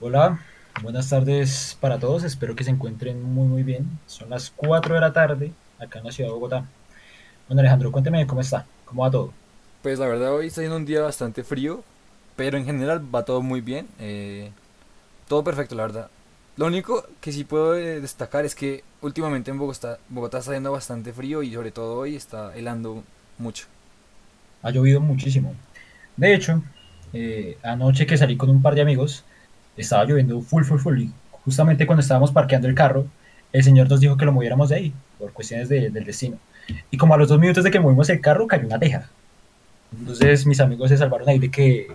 Hola, buenas tardes para todos. Espero que se encuentren muy muy bien. Son las 4 de la tarde acá en la ciudad de Bogotá. Bueno, Alejandro, cuénteme cómo está, cómo va todo. Pues la verdad hoy está siendo un día bastante frío, pero en general va todo muy bien. eh, todo perfecto, la verdad. Lo único que sí puedo eh, destacar es que últimamente en Bogotá, Bogotá está haciendo bastante frío y sobre todo hoy está helando mucho. Ha llovido muchísimo. De hecho, eh, anoche que salí con un par de amigos, estaba lloviendo full, full, full. Y justamente cuando estábamos parqueando el carro, el señor nos dijo que lo moviéramos de ahí, por cuestiones de- del destino. Y como a los dos minutos de que movimos el carro, cayó una teja. Entonces mis amigos se salvaron ahí de que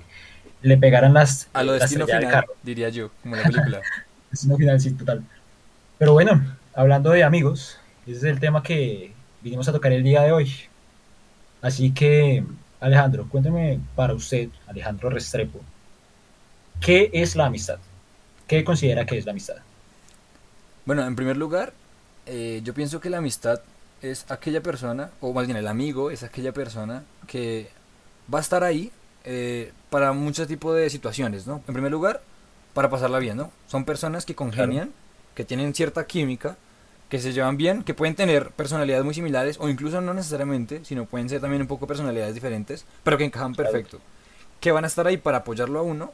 le pegaran las, A lo destino estrella del final, carro. diría yo, como la película. Destino final, sí, total. Pero bueno, hablando de amigos, ese es el tema que vinimos a tocar el día de hoy. Así que, Alejandro, cuénteme para usted, Alejandro Restrepo, ¿qué es la amistad? ¿Qué considera que es la amistad? Bueno, en primer lugar, eh, yo pienso que la amistad es aquella persona, o más bien el amigo es aquella persona que va a estar ahí eh, para muchos tipos de situaciones, ¿no? En primer lugar, para pasarla bien, ¿no? Son personas que Claro, congenian, que tienen cierta química, que se llevan bien, que pueden tener personalidades muy similares, o incluso no necesariamente, sino pueden ser también un poco personalidades diferentes, pero que encajan claro, perfecto. Que van a estar ahí para apoyarlo a uno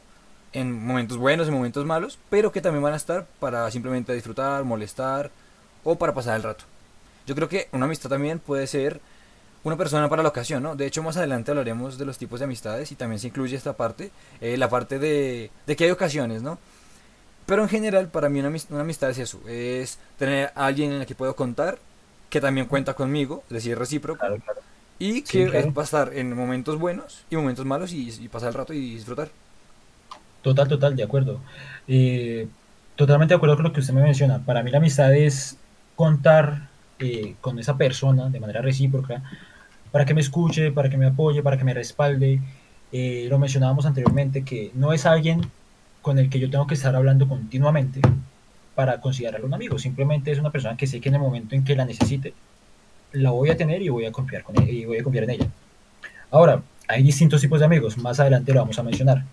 en momentos buenos, en momentos malos, pero que también van a estar para simplemente disfrutar, molestar o para pasar el rato. Yo creo que una amistad también puede ser una persona para la ocasión, ¿no? De hecho, más adelante hablaremos de los tipos de amistades y también se incluye esta parte, eh, la parte de, de que hay ocasiones, ¿no? Pero en general, para mí una, una amistad es eso, es tener a alguien en el que puedo contar, que también cuenta conmigo, es decir, recíproco, claro, claro. y Sí, que eh, claro. a estar en momentos buenos y momentos malos y, y pasar el rato y disfrutar. Total, total, de acuerdo. Eh, totalmente de acuerdo con lo que usted me menciona. Para mí la amistad es contar eh, con esa persona de manera recíproca para que me escuche, para que me apoye, para que me respalde. Eh, lo mencionábamos anteriormente, que no es alguien con el que yo tengo que estar hablando continuamente para considerarlo un amigo. Simplemente es una persona que sé que en el momento en que la necesite, la voy a tener y voy a confiar, con ella, y voy a confiar en ella. Ahora, hay distintos tipos de amigos, más adelante lo vamos a mencionar.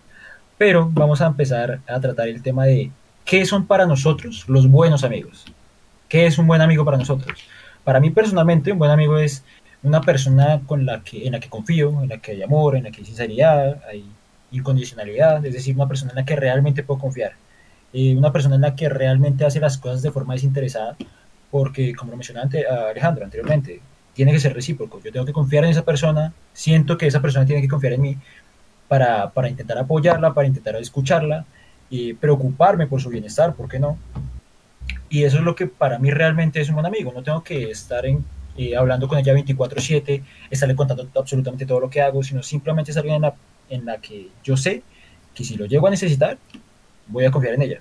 Pero vamos a empezar a tratar el tema de qué son para nosotros los buenos amigos. ¿Qué es un buen amigo para nosotros? Para mí personalmente, un buen amigo es una persona con la que, en la que confío, en la que hay amor, en la que hay sinceridad, hay incondicionalidad, es decir, una persona en la que realmente puedo confiar. Eh, una persona en la que realmente hace las cosas de forma desinteresada, porque como lo mencionaba ante, a Alejandro anteriormente, tiene que ser recíproco. Yo tengo que confiar en esa persona, siento que esa persona tiene que confiar en mí para, para intentar apoyarla, para intentar escucharla y preocuparme por su bienestar, ¿por qué no? Y eso es lo que para mí realmente es un buen amigo. No tengo que estar en, eh, hablando con ella 24/7, estarle contando absolutamente todo lo que hago, sino simplemente es alguien en la, en que yo sé que si lo llego a necesitar, voy a confiar en ella.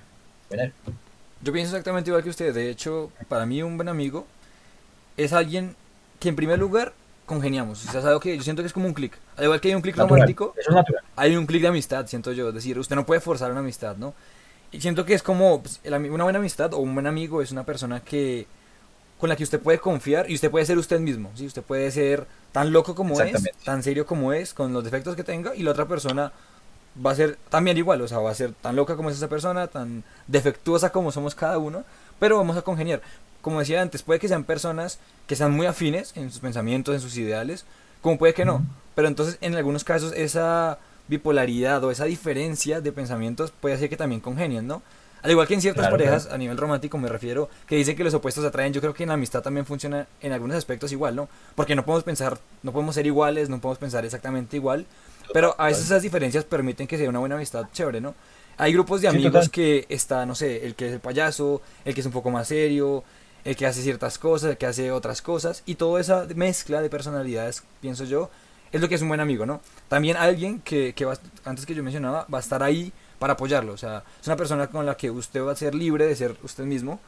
Bueno, Yo pienso exactamente igual que usted. De hecho, para mí un buen amigo es alguien que en primer lugar congeniamos. O sea, es algo que yo siento que es como un clic. Al igual que hay un clic romántico, eso es natural. hay un clic de amistad, siento yo. Es decir, usted no puede forzar una amistad, ¿no? Y siento que es como pues, el una buena amistad o un buen amigo es una persona que con la que usted puede confiar y usted puede ser usted mismo, ¿sí? Usted puede ser tan loco como es, tan serio como es, con los defectos que tenga y la otra persona va a ser también igual, o sea, va a ser tan loca como es esa persona, tan defectuosa como somos cada uno, pero vamos a congeniar. Como decía antes, puede que sean personas que sean muy afines en sus pensamientos, en sus ideales, como puede que no, pero entonces en algunos casos esa bipolaridad o esa diferencia de pensamientos puede hacer que también congenien, ¿no? Al igual que en ciertas Claro, parejas, claro. a nivel romántico me refiero, que dicen que los opuestos atraen, yo creo que en la amistad también funciona en algunos aspectos igual, ¿no? Porque no podemos pensar, no podemos ser iguales, no podemos pensar exactamente igual, pero a veces esas diferencias permiten que sea una buena amistad chévere, ¿no? Hay grupos de Sí, amigos total. que está, no sé, el que es el payaso, el que es un poco más serio, el que hace ciertas cosas, el que hace otras cosas, y toda esa mezcla de personalidades, pienso yo, es lo que es un buen amigo, ¿no? También alguien que, que va, antes que yo mencionaba, va a estar ahí para apoyarlo, o sea, es una persona con la que usted va a ser libre de ser usted mismo,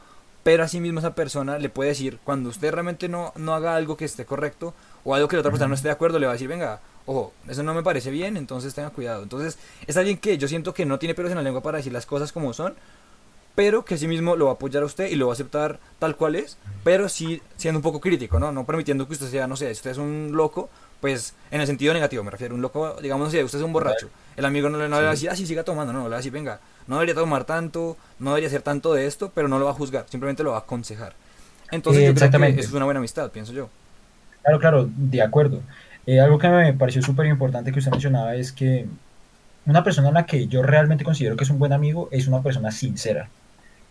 pero asimismo esa persona le puede decir, cuando usted realmente no, no haga algo que esté correcto, o algo que la otra persona no esté de acuerdo, le va a decir, venga, ojo, eso no me parece bien, entonces tenga cuidado. Entonces, es alguien que yo siento que no tiene pelos en la lengua para decir las cosas como son, pero que sí mismo lo va a apoyar a usted y lo va a aceptar tal cual es, pero sí siendo un poco crítico, ¿no? No permitiendo que usted sea, no sé, si usted es un loco, pues en el sentido negativo me refiero, un loco, digamos, no sé, usted es un borracho, El amigo no, le- no le va a decir, ah, sí, siga tomando, no, le va a decir, venga, no debería tomar tanto, no debería hacer tanto de esto, pero no lo va a juzgar, simplemente lo va a aconsejar. Entonces Eh, yo creo que exactamente. eso es una buena amistad, pienso yo. Claro, claro, de acuerdo. Eh, algo que me pareció súper importante que usted mencionaba es que una persona en la que yo realmente considero que es un buen amigo es una persona sincera.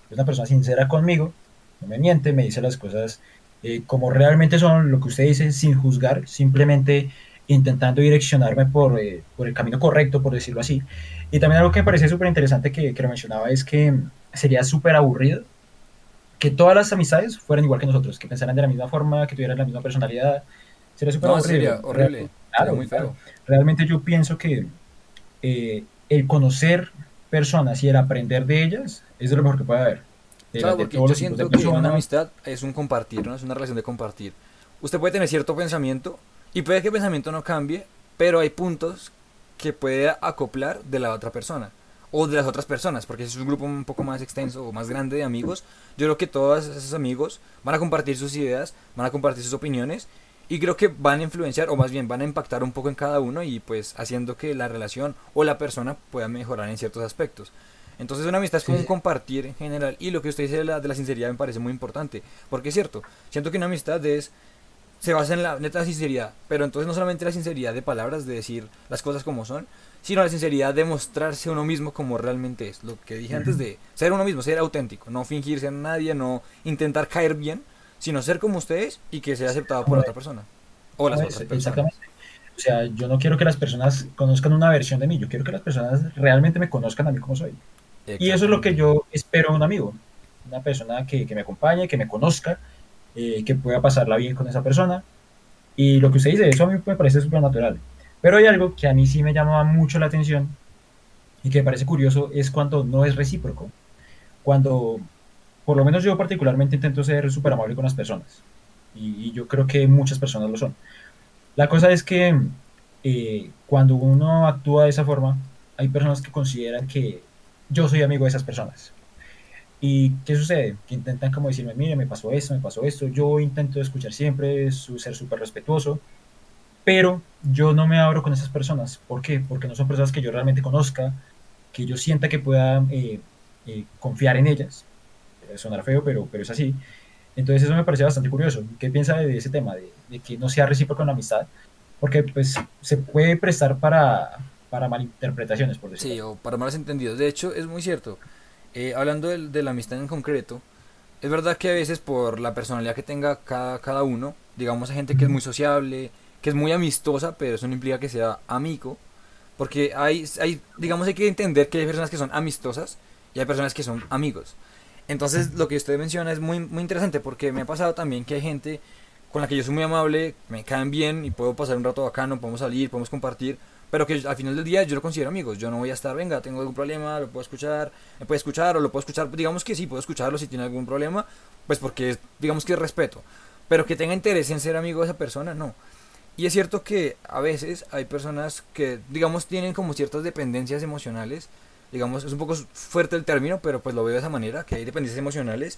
Es una persona sincera conmigo, no me miente, me dice las cosas eh, como realmente son, lo que usted dice, sin juzgar, simplemente intentando direccionarme por, eh, por el camino correcto, por decirlo así. Y también algo que me parece súper interesante que, que lo mencionaba es que sería súper aburrido que todas las amistades fueran igual que nosotros, que pensaran de la misma forma, que tuvieran la misma personalidad. Sería súper No, aburrido. sería horrible, Real- sería muy claro. feo. Realmente yo pienso que eh, el conocer personas y el aprender de ellas es de lo mejor que puede haber. De, Claro, porque yo siento que una amistad es un compartir, ¿no? Es una relación de compartir. Usted puede tener cierto pensamiento y puede que el pensamiento no cambie, pero hay puntos que puede acoplar de la otra persona o de las otras personas, porque si es un grupo un poco más extenso o más grande de amigos, yo creo que todos esos amigos van a compartir sus ideas, van a compartir sus opiniones y creo que van a influenciar o más bien van a impactar un poco en cada uno y pues haciendo que la relación o la persona pueda mejorar en ciertos aspectos. Entonces una amistad es como Sí, un sí. compartir en general y lo que usted dice de la, de la sinceridad me parece muy importante, porque es cierto, siento que una amistad es se basa en la neta sinceridad, pero entonces no solamente la sinceridad de palabras, de decir las cosas como son, sino la sinceridad de mostrarse uno mismo como realmente es, lo que dije antes de ser uno mismo, ser auténtico, no fingirse a nadie, no intentar caer bien, sino ser como usted es y que sea aceptado por otra persona o las otras personas. Exactamente. O sea, yo no quiero que las personas conozcan una versión de mí, yo quiero que las personas realmente me conozcan a mí como soy. Y eso es lo que yo espero de un amigo, una persona que, que me acompañe, que me conozca, eh, que pueda pasarla bien con esa persona. Y lo que usted dice, eso a mí me parece súper natural. Pero hay algo que a mí sí me llama mucho la atención y que me parece curioso, es cuando no es recíproco. Cuando, por lo menos yo particularmente intento ser súper amable con las personas. Y, yo creo que muchas personas lo son. La cosa es que eh, cuando uno actúa de esa forma, hay personas que consideran que yo soy amigo de esas personas. ¿Y qué sucede? Que intentan como decirme, mire, me pasó esto, me pasó esto. Yo intento escuchar siempre, su- ser súper respetuoso, pero yo no me abro con esas personas. ¿Por qué? Porque no son personas que yo realmente conozca, que yo sienta que pueda eh, eh, confiar en ellas. Puede sonar feo, pero, pero es así. Entonces eso me parece bastante curioso. ¿Qué piensa de ese tema? De, de que no sea recíproco en la amistad. Porque pues se puede prestar para, para malinterpretaciones, por decirlo Sí, o para malos entendidos. De hecho, es muy cierto. Eh, hablando del- de, la amistad en concreto, es verdad que a veces por la personalidad que tenga cada, cada uno, digamos, hay gente que es muy sociable, que es muy amistosa, pero eso no implica que sea amigo. Porque hay, hay, digamos, hay que entender que hay personas que son amistosas y hay personas que son amigos. Entonces, lo que usted menciona es muy, muy interesante porque me ha pasado también que hay gente con la que yo soy muy amable, me caen bien y puedo pasar un rato bacano, podemos salir, podemos compartir, pero que al final del día yo lo considero amigos. Yo no voy a estar, venga, tengo algún problema, lo puedo escuchar, me puede escuchar o lo puedo escuchar. Digamos que sí, puedo escucharlo si tiene algún problema, pues porque digamos que es respeto. Pero que tenga interés en ser amigo de esa persona, no. Y es cierto que a veces hay personas que, digamos, tienen como ciertas dependencias emocionales. Digamos, es un poco fuerte el término, pero pues lo veo de esa manera, que hay dependencias emocionales.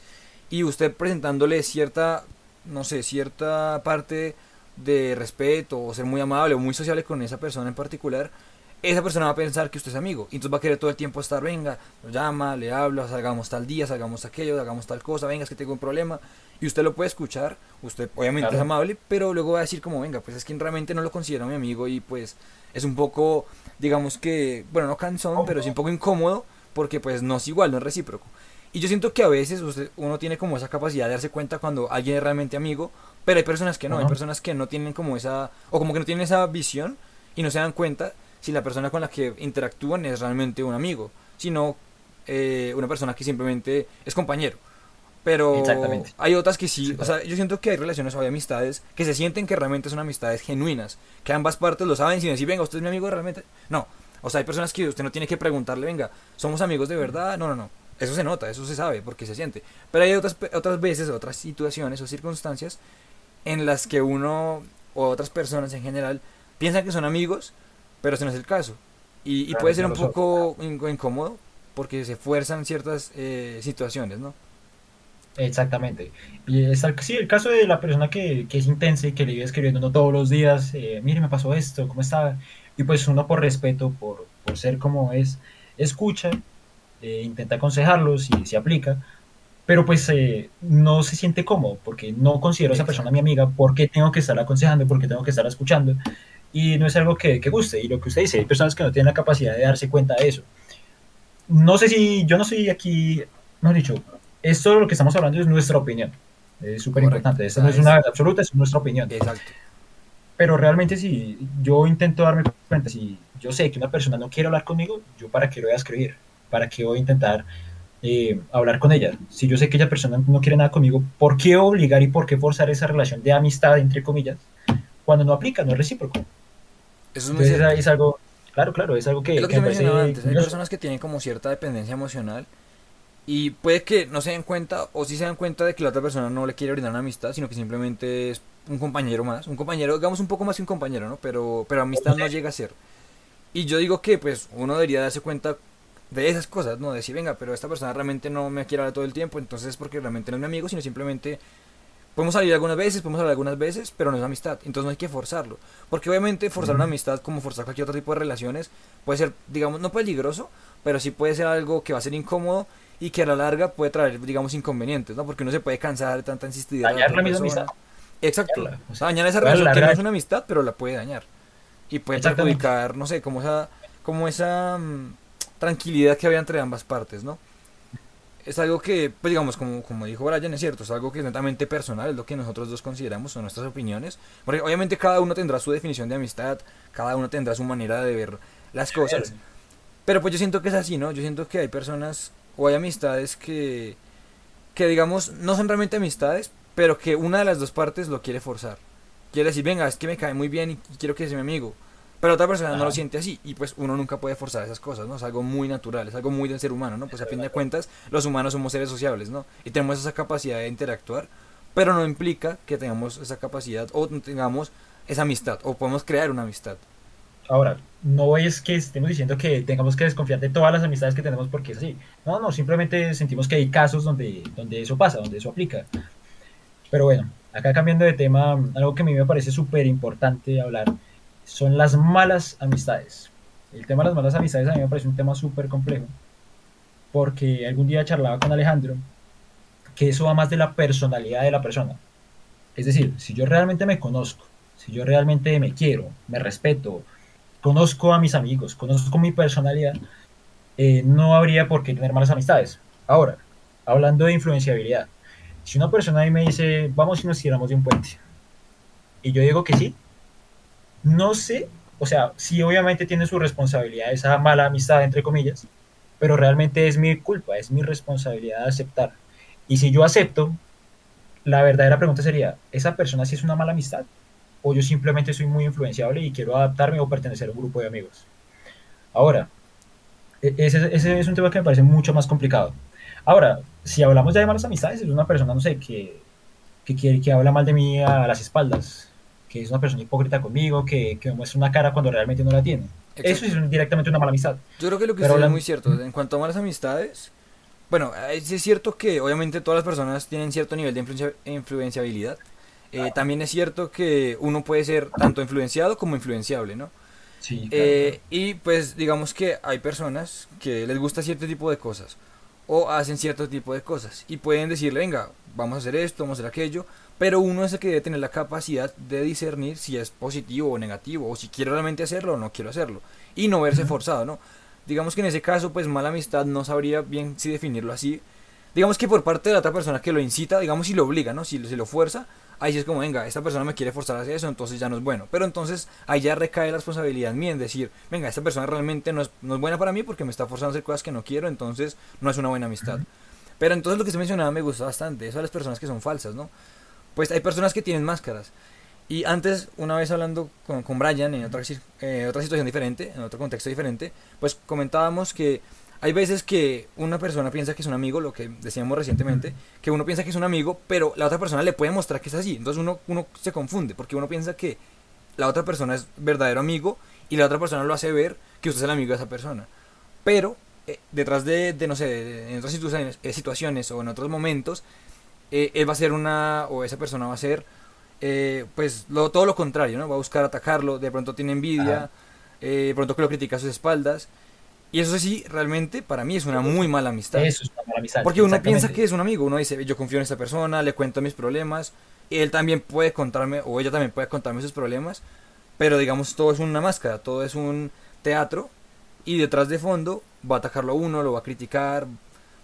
Y usted presentándole cierta, no sé, cierta parte de respeto o ser muy amable o muy sociable con esa persona en particular, esa persona va a pensar que usted es amigo. Y entonces va a querer todo el tiempo estar, venga, lo llama, le habla, salgamos tal día, salgamos aquello, hagamos tal cosa, venga, es que tengo un problema. Y usted lo puede escuchar, usted obviamente Claro. es amable, pero luego va a decir como, venga, pues es que realmente no lo considero mi amigo y pues es un poco, digamos que, bueno, no cansón, pero sí un poco incómodo porque pues no es igual, no es recíproco. Y yo siento que a veces usted, uno tiene como esa capacidad de darse cuenta cuando alguien es realmente amigo, pero hay personas que no, hay personas que no tienen como esa, o como que no tienen esa visión y no se dan cuenta si la persona con la que interactúan es realmente un amigo, sino eh, una persona que simplemente es compañero. Pero hay otras que sí, Sí, o sea, yo siento que hay relaciones o hay amistades que se sienten que realmente son amistades genuinas, que ambas partes lo saben sin decir, venga, usted es mi amigo realmente. No, o sea, hay personas que usted no tiene que preguntarle, venga, ¿somos amigos de verdad? No, no, no. Eso se nota, eso se sabe, porque se siente. Pero hay otras, otras veces, otras situaciones o circunstancias en las que uno o otras personas en general piensan que son amigos, pero ese no es el caso. Y, puede ser un poco in- incómodo porque se fuerzan ciertas eh, situaciones, ¿no? Exactamente. Y el, sí, el caso de la persona que, que es intensa y que le vive escribiendo uno todos los días, eh, mire, me pasó esto, ¿cómo está? Y pues uno por respeto, por, por ser como es, escucha, eh, intenta aconsejarlos y se aplica, pero pues eh, no se siente cómodo porque no considero a esa persona mi amiga, porque tengo que estar aconsejando, porque tengo que estar escuchando y no es algo que, que, guste. Y lo que usted dice, hay personas que no tienen la capacidad de darse cuenta de eso. No sé si yo no soy aquí, no he dicho, esto lo que estamos hablando es nuestra opinión. Es súper importante. Esta no es una verdad absoluta, es nuestra opinión. Exacto. Pero realmente si yo intento darme cuenta, si yo sé que una persona no quiere hablar conmigo, yo para qué lo voy a escribir, para qué voy a intentar eh, hablar con ella. Si yo sé que esa persona no quiere nada conmigo, ¿por qué obligar y por qué forzar esa relación de amistad, entre comillas, cuando no aplica, no es recíproco? Eso es, muy Entonces, es algo, claro, claro, es algo que... Es lo que, que me mencionaba antes. Hay personas que tienen como cierta dependencia emocional y puede que no se den cuenta o sí se dan cuenta de que la otra persona no le quiere brindar una amistad, sino que simplemente es un compañero más. Un compañero, digamos un poco más que un compañero, ¿no? Pero, pero amistad no llega a ser. Y yo digo que pues uno debería darse cuenta de esas cosas, ¿no? Decir, venga, pero esta persona realmente no me quiere hablar todo el tiempo, entonces es porque realmente no es mi amigo, sino simplemente podemos salir algunas veces, podemos hablar algunas veces, pero no es amistad, entonces no hay que forzarlo. Porque obviamente forzar una amistad, como forzar cualquier otro tipo de relaciones, puede ser, digamos, no peligroso, pero sí puede ser algo que va a ser incómodo y que a la larga puede traer, digamos, inconvenientes, ¿no? Porque uno se puede cansar de tanta insistividad. de Dañar la misma amistad. Exacto. Dañarla, o sea, dañar esa relación que no alargar. es una amistad, pero la puede dañar. Y puede perjudicar, no sé, como esa, como esa mm, tranquilidad que había entre ambas partes, ¿no? Es algo que, pues digamos, como, como dijo Brian, es cierto, es algo que es netamente personal, es lo que nosotros dos consideramos, son nuestras opiniones. Porque obviamente cada uno tendrá su definición de amistad, cada uno tendrá su manera de ver las cosas. Pero pues yo siento que es así, ¿no? Yo siento que hay personas o hay amistades que, que digamos, no son realmente amistades, pero que una de las dos partes lo quiere forzar. Quiere decir, venga, es que me cae muy bien y quiero que sea mi amigo. Pero otra persona no lo siente así y pues uno nunca puede forzar esas cosas, ¿no? Es algo muy natural, es algo muy del ser humano, ¿no? Pues a fin de cuentas los humanos somos seres sociables, ¿no? Y tenemos esa capacidad de interactuar, pero no implica que tengamos esa capacidad o tengamos esa amistad o podemos crear una amistad. Ahora, no es que estemos diciendo que tengamos que desconfiar de todas las amistades que tenemos porque es así. No, no, simplemente sentimos que hay casos donde, donde eso pasa, donde eso aplica. Pero bueno, acá cambiando de tema, algo que a mí me parece súper importante hablar son las malas amistades. El tema de las malas amistades a mí me parece un tema súper complejo porque algún día charlaba con Alejandro que eso va más de la personalidad de la persona. Es decir, si yo realmente me conozco, si yo realmente me quiero, me respeto, conozco a mis amigos, conozco mi personalidad, eh, no habría por qué tener malas amistades. Ahora, hablando de influenciabilidad, si una persona ahí me dice, vamos y nos tiramos de un puente, y yo digo que sí, no sé, o sea, sí obviamente tiene su responsabilidad esa mala amistad, entre comillas, pero realmente es mi culpa, es mi responsabilidad aceptar. Y si yo acepto, la verdadera pregunta sería, ¿esa persona sí es una mala amistad? ¿O yo simplemente soy muy influenciable y quiero adaptarme o pertenecer a un grupo de amigos? Ahora, e- ese, ese es un tema que me parece mucho más complicado. Ahora, si hablamos ya de malas amistades, es una persona, no sé, que, que, quiere, que habla mal de mí a las espaldas, que es una persona hipócrita conmigo, que, que me muestra una cara cuando realmente no la tiene. Eso Exacto. es directamente una mala amistad. Yo creo que lo que usted dice es hablan- muy cierto. En cuanto a malas amistades, bueno, eh, es cierto que obviamente todas las personas tienen cierto nivel de influencia- influenciabilidad. Eh, también es cierto que uno puede ser tanto influenciado como influenciable, ¿no? Sí, claro. Eh, y pues digamos que hay personas que les gusta cierto tipo de cosas o hacen cierto tipo de cosas y pueden decirle, venga, vamos a hacer esto, vamos a hacer aquello, pero uno es el que debe tener la capacidad de discernir si es positivo o negativo o si quiere realmente hacerlo o no quiero hacerlo y no verse forzado, ¿no? Digamos que en ese caso, pues mala amistad no sabría bien si definirlo así. Digamos que por parte de la otra persona que lo incita, digamos si lo obliga, ¿no? Si, si lo fuerza, ahí sí es como, venga, esta persona me quiere forzar a hacer eso, entonces ya no es bueno. Pero entonces ahí ya recae la responsabilidad en mí en decir, venga, esta persona realmente no es, no es buena para mí porque me está forzando a hacer cosas que no quiero, entonces no es una buena amistad. Pero entonces lo que se mencionaba me gusta bastante, eso de las personas que son falsas, ¿no? Pues hay personas que tienen máscaras. Y antes, una vez hablando con, con Brian en otra, eh, otra situación diferente, en otro contexto diferente, pues comentábamos que hay veces que una persona piensa que es un amigo, lo que decíamos recientemente, que uno piensa que es un amigo, pero la otra persona le puede mostrar que es así. Entonces uno, uno se confunde, porque uno piensa que la otra persona es verdadero amigo y la otra persona lo hace ver que usted es el amigo de esa persona. Pero eh, detrás de, de, no sé, de- en otras situaciones, eh, situaciones o en otros momentos, eh, él va a ser una, o esa persona va a ser, pues lo, todo lo contrario, ¿no? Va a buscar atacarlo, de pronto tiene envidia, eh, pronto que lo critica a sus espaldas. Y eso sí, realmente para mí es una muy mala amistad. Eso es una mala amistad. Porque uno piensa que es un amigo, uno dice, yo confío en esta persona, le cuento mis problemas, él también puede contarme, o ella también puede contarme sus problemas, pero digamos todo es una máscara, todo es un teatro, y detrás de fondo va a atacarlo a uno, lo va a criticar,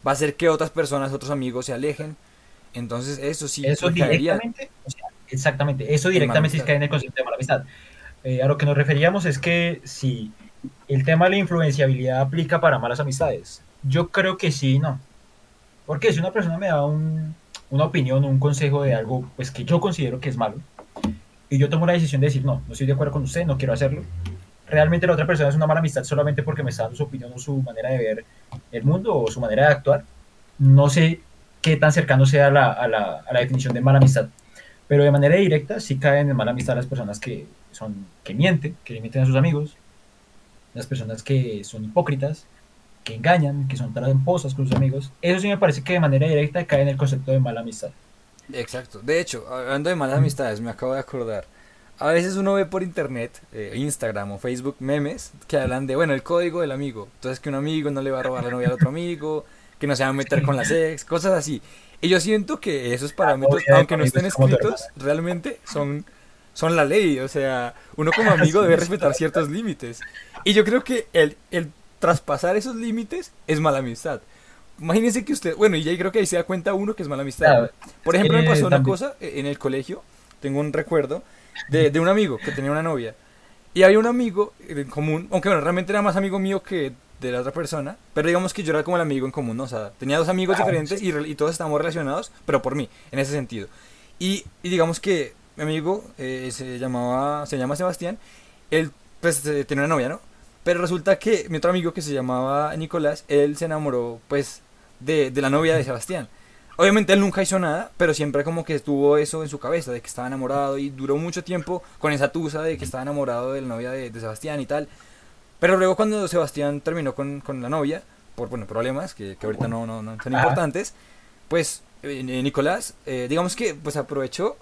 va a hacer que otras personas, otros amigos se alejen. Entonces eso sí eso directamente, o sea, exactamente, eso directamente es en el concepto de mala amistad. Eh, a lo que nos referíamos es que si el tema de la influenciabilidad aplica para malas amistades, yo creo que sí no. Porque si una persona me da un, una opinión un consejo de algo pues que yo considero que es malo, y yo tomo la decisión de decir, no, no estoy de acuerdo con usted, no quiero hacerlo, realmente la otra persona es una mala amistad solamente porque me está dando su opinión o su manera de ver el mundo o su manera de actuar, no sé qué tan cercano sea la, a la, a la definición de mala amistad. Pero de manera directa sí caen en mala amistad las personas que, son, que mienten, que le mienten a sus amigos, las personas que son hipócritas, que engañan, que son tramposas con sus amigos. Eso sí me parece que de manera directa cae en el concepto de mala amistad. Exacto. De hecho, hablando de malas amistades, me acabo de acordar. A veces uno ve por internet, eh, Instagram o Facebook, memes que hablan de, bueno, el código del amigo. Entonces que un amigo no le va a robar la novia al otro amigo, que no se va a meter con las ex, cosas así. Y yo siento que esos parámetros, aunque no estén escritos, realmente son, son la ley. O sea, uno como amigo debe respetar ciertos límites. Y yo creo que el, el traspasar esos límites es mala amistad. Imagínense que usted, bueno, y ya creo que ahí se da cuenta uno que es mala amistad. Por ejemplo, me pasó una cosa eh, en el colegio, tengo un recuerdo de, de un amigo que tenía una novia. Y había un amigo en común, aunque bueno, realmente era más amigo mío que de la otra persona, pero digamos que yo era como el amigo en común, ¿no? O sea, tenía dos amigos diferentes y, y, todos estábamos relacionados, pero por mí, en ese sentido. Y, y digamos que mi amigo eh, se llamaba, se llama Sebastián, él pues eh, tenía una novia, ¿no? Pero resulta que mi otro amigo que se llamaba Nicolás, él se enamoró pues de, de la novia de Sebastián. Obviamente él nunca hizo nada, pero siempre como que estuvo eso en su cabeza, de que estaba enamorado y duró mucho tiempo con esa tusa de que estaba enamorado de la novia de, de Sebastián y tal. Pero luego cuando Sebastián terminó con, con la novia, por bueno, problemas que, que ahorita no, no, no son importantes, pues eh, Nicolás, eh, digamos que pues aprovechó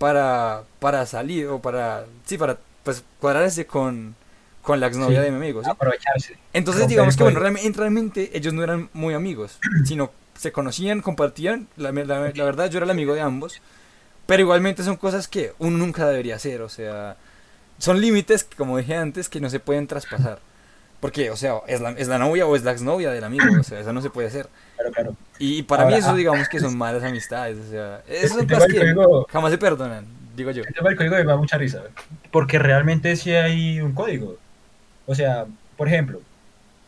para, para salir o para, sí, para pues cuadrarse con, con la exnovia de mi amigo, ¿sí? Aprovecharse. Entonces digamos que bueno, realmente, realmente ellos no eran muy amigos, sino se conocían, compartían, la, la, la verdad yo era el amigo de ambos, pero igualmente son cosas que uno nunca debería hacer, o sea son límites, como dije antes, que no se pueden traspasar. Porque, o sea, es la, es la novia o es la exnovia del amigo, o sea, eso no se puede hacer. Claro, claro. Y para mí eso, digamos que son malas amistades, o sea, eso son cosas que código, jamás se perdonan, digo yo. El tema del código me da mucha risa, porque realmente sí hay un código. O sea, por ejemplo,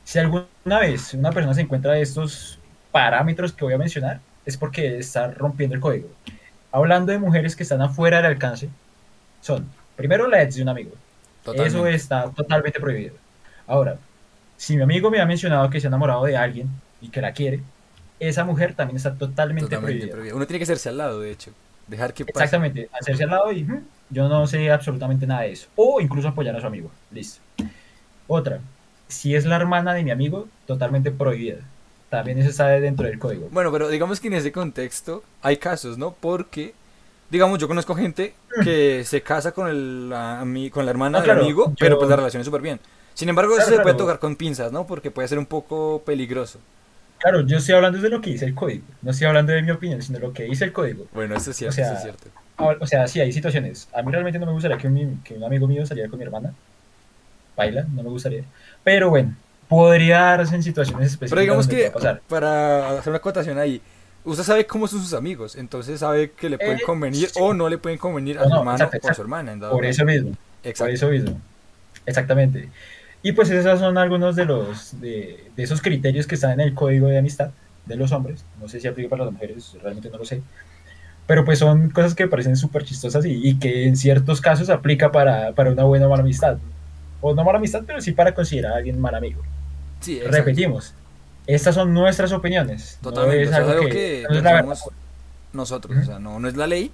si alguna vez una persona se encuentra estos parámetros que voy a mencionar, es porque está rompiendo el código. Hablando de mujeres que están afuera del alcance, son Primero, la ex de un amigo. Totalmente. Eso está totalmente prohibido. Ahora, si mi amigo me ha mencionado que se ha enamorado de alguien y que la quiere, esa mujer también está totalmente, totalmente prohibida. prohibida. Uno tiene que hacerse al lado, de hecho. Dejar que pase. Exactamente, hacerse al lado y yo no sé absolutamente nada de eso. O incluso apoyar a su amigo. Listo. Otra, si es la hermana de mi amigo, totalmente prohibida. También eso está dentro del código. Bueno, pero digamos que en ese contexto hay casos, ¿no? Porque digamos, yo conozco gente que se casa con, el, la, con la hermana ah, del amigo, yo... pero pues la relación es súper bien. Sin embargo, claro, eso se puede tocar con pinzas, ¿no? Porque puede ser un poco peligroso. Claro, yo estoy hablando de lo que dice el código. No estoy hablando de mi opinión, sino de lo que dice el código. Bueno, eso es cierto, o sea, eso es cierto. O sea, sí, hay situaciones. A mí realmente no me gustaría que un, que un amigo mío saliera con mi hermana. Baila, no me gustaría. Pero bueno, podría darse en situaciones específicas. Pero digamos que, para hacer una acotación ahí, usted sabe cómo son sus amigos, entonces sabe que le pueden eh, convenir sí. o no le pueden convenir a no, su hermano exacto, exacto. o a su hermana. Por eso mismo. Exacto. Por eso mismo. Exactamente. Y pues esos son algunos de los de, de, esos criterios que están en el código de amistad de los hombres. No sé si aplica para las mujeres, realmente no lo sé. Pero pues son cosas que parecen súper chistosas y, y, que en ciertos casos aplica para, para una buena o mala amistad. O no mala amistad, pero sí para considerar a alguien mal amigo. Sí, Repetimos, estas son nuestras opiniones. Totalmente, no es algo, o sea, que, que no pensamos nosotros, o sea, no, no es la ley,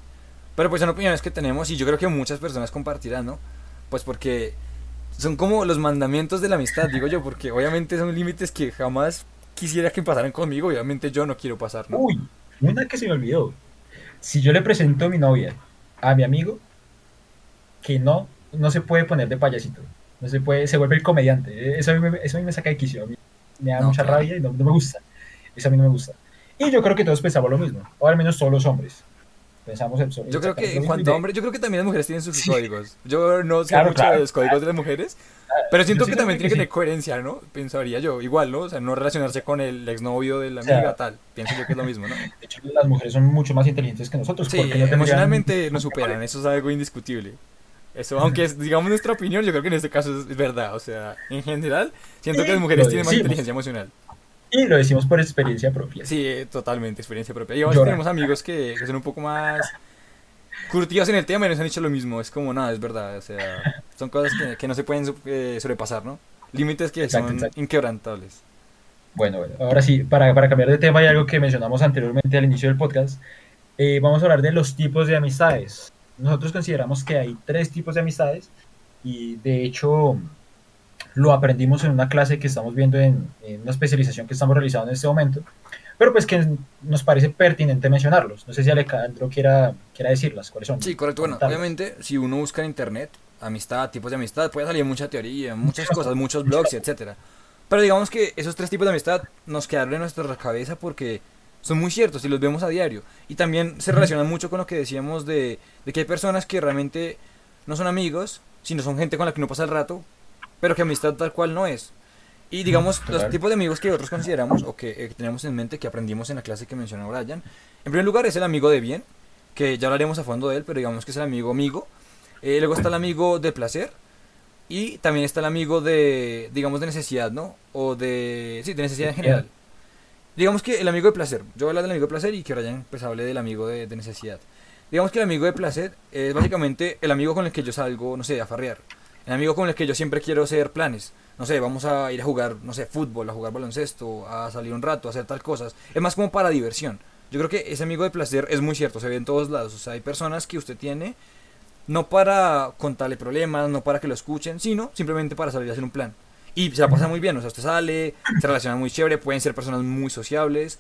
pero pues son opiniones que tenemos y yo creo que muchas personas compartirán, ¿no? Pues porque son como los mandamientos de la amistad, digo yo, porque obviamente son límites que jamás quisiera que pasaran conmigo, obviamente yo no quiero pasar, ¿no? Uy, una que se me olvidó. Si yo le presento a mi novia a mi amigo, que no, no se puede poner de payasito. No se puede, se vuelve el comediante. Eso a mí me, eso a mí me saca de quicio. A mí me da No, mucha claro. rabia y no, no me gusta. Eso a mí no me gusta. Y yo creo que todos pensamos lo mismo, o al menos todos los hombres. Pensamos en- Yo creo que en cuanto a hombres, yo creo que también las mujeres tienen sus Sí. códigos. Yo no sé Claro, mucho claro, de los códigos de las mujeres, pero siento que también que tiene que sí. tener coherencia, ¿no? Pensaría yo. Igual, ¿no? O sea, no relacionarse con el exnovio de la O sea, amiga, tal. Pienso yo que es lo mismo, ¿no? De hecho, las mujeres son mucho más inteligentes que nosotros. Sí, porque no emocionalmente nos superan, eso es algo indiscutible. Eso, aunque es, digamos, nuestra opinión, yo creo que en este caso es, verdad. O sea, en general, siento que las mujeres tienen más inteligencia emocional. Y lo decimos por experiencia propia. Sí, totalmente, experiencia propia. Llora. que tenemos amigos que, que son un poco más curtidos en el tema y nos han dicho lo mismo. Es como, nada, es verdad. O sea, son cosas que, que no se pueden eh, sobrepasar, ¿no? Límites que Exacto, son exacto. inquebrantables. Bueno, bueno, ahora sí, para, para cambiar de tema, hay algo que mencionamos anteriormente al inicio del podcast. Eh, vamos a hablar de los tipos de amistades. Nosotros consideramos que hay tres tipos de amistades y de hecho lo aprendimos en una clase que estamos viendo en, en una especialización que estamos realizando en este momento, pero pues que nos parece pertinente mencionarlos. No sé si Alejandro quiera, quiera decirlas, cuáles son. Sí, correcto. Bueno, obviamente, si uno busca en internet amistad, tipos de amistad, puede salir mucha teoría, muchas cosas, muchos blogs, etcétera. Pero digamos que esos tres tipos de amistad nos quedaron en nuestra cabeza porque son muy ciertos y los vemos a diario. Y también se relacionan mucho con lo que decíamos de, de que hay personas que realmente no son amigos, sino son gente con la que uno pasa el rato, pero que amistad tal cual no es. Y digamos, los Total. tipos de amigos que otros consideramos o que eh, tenemos en mente, que aprendimos en la clase que mencionó Brian, en primer lugar es el amigo de bien, que ya hablaremos a fondo de él, pero digamos que es el amigo amigo. Eh, luego está el amigo de placer. Y también está el amigo de, digamos, de necesidad, ¿no? O de, sí, de necesidad en general. Digamos que el amigo de placer. Yo voy a hablar del amigo de placer y que Brian pues hable del amigo de, de necesidad. Digamos que el amigo de placer es básicamente el amigo con el que yo salgo, no sé, a farrear. El amigo con el que yo siempre quiero hacer planes. No sé, vamos a ir a jugar, no sé, fútbol, a jugar baloncesto, a salir un rato, a hacer tal cosas. Es más como para diversión. Yo creo que ese amigo de placer es muy cierto, se ve en todos lados. O sea, hay personas que usted tiene no para contarle problemas, no para que lo escuchen, sino simplemente para salir a hacer un plan. Y se la pasa muy bien, o sea, usted sale, se relaciona muy chévere, pueden ser personas muy sociables,